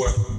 What?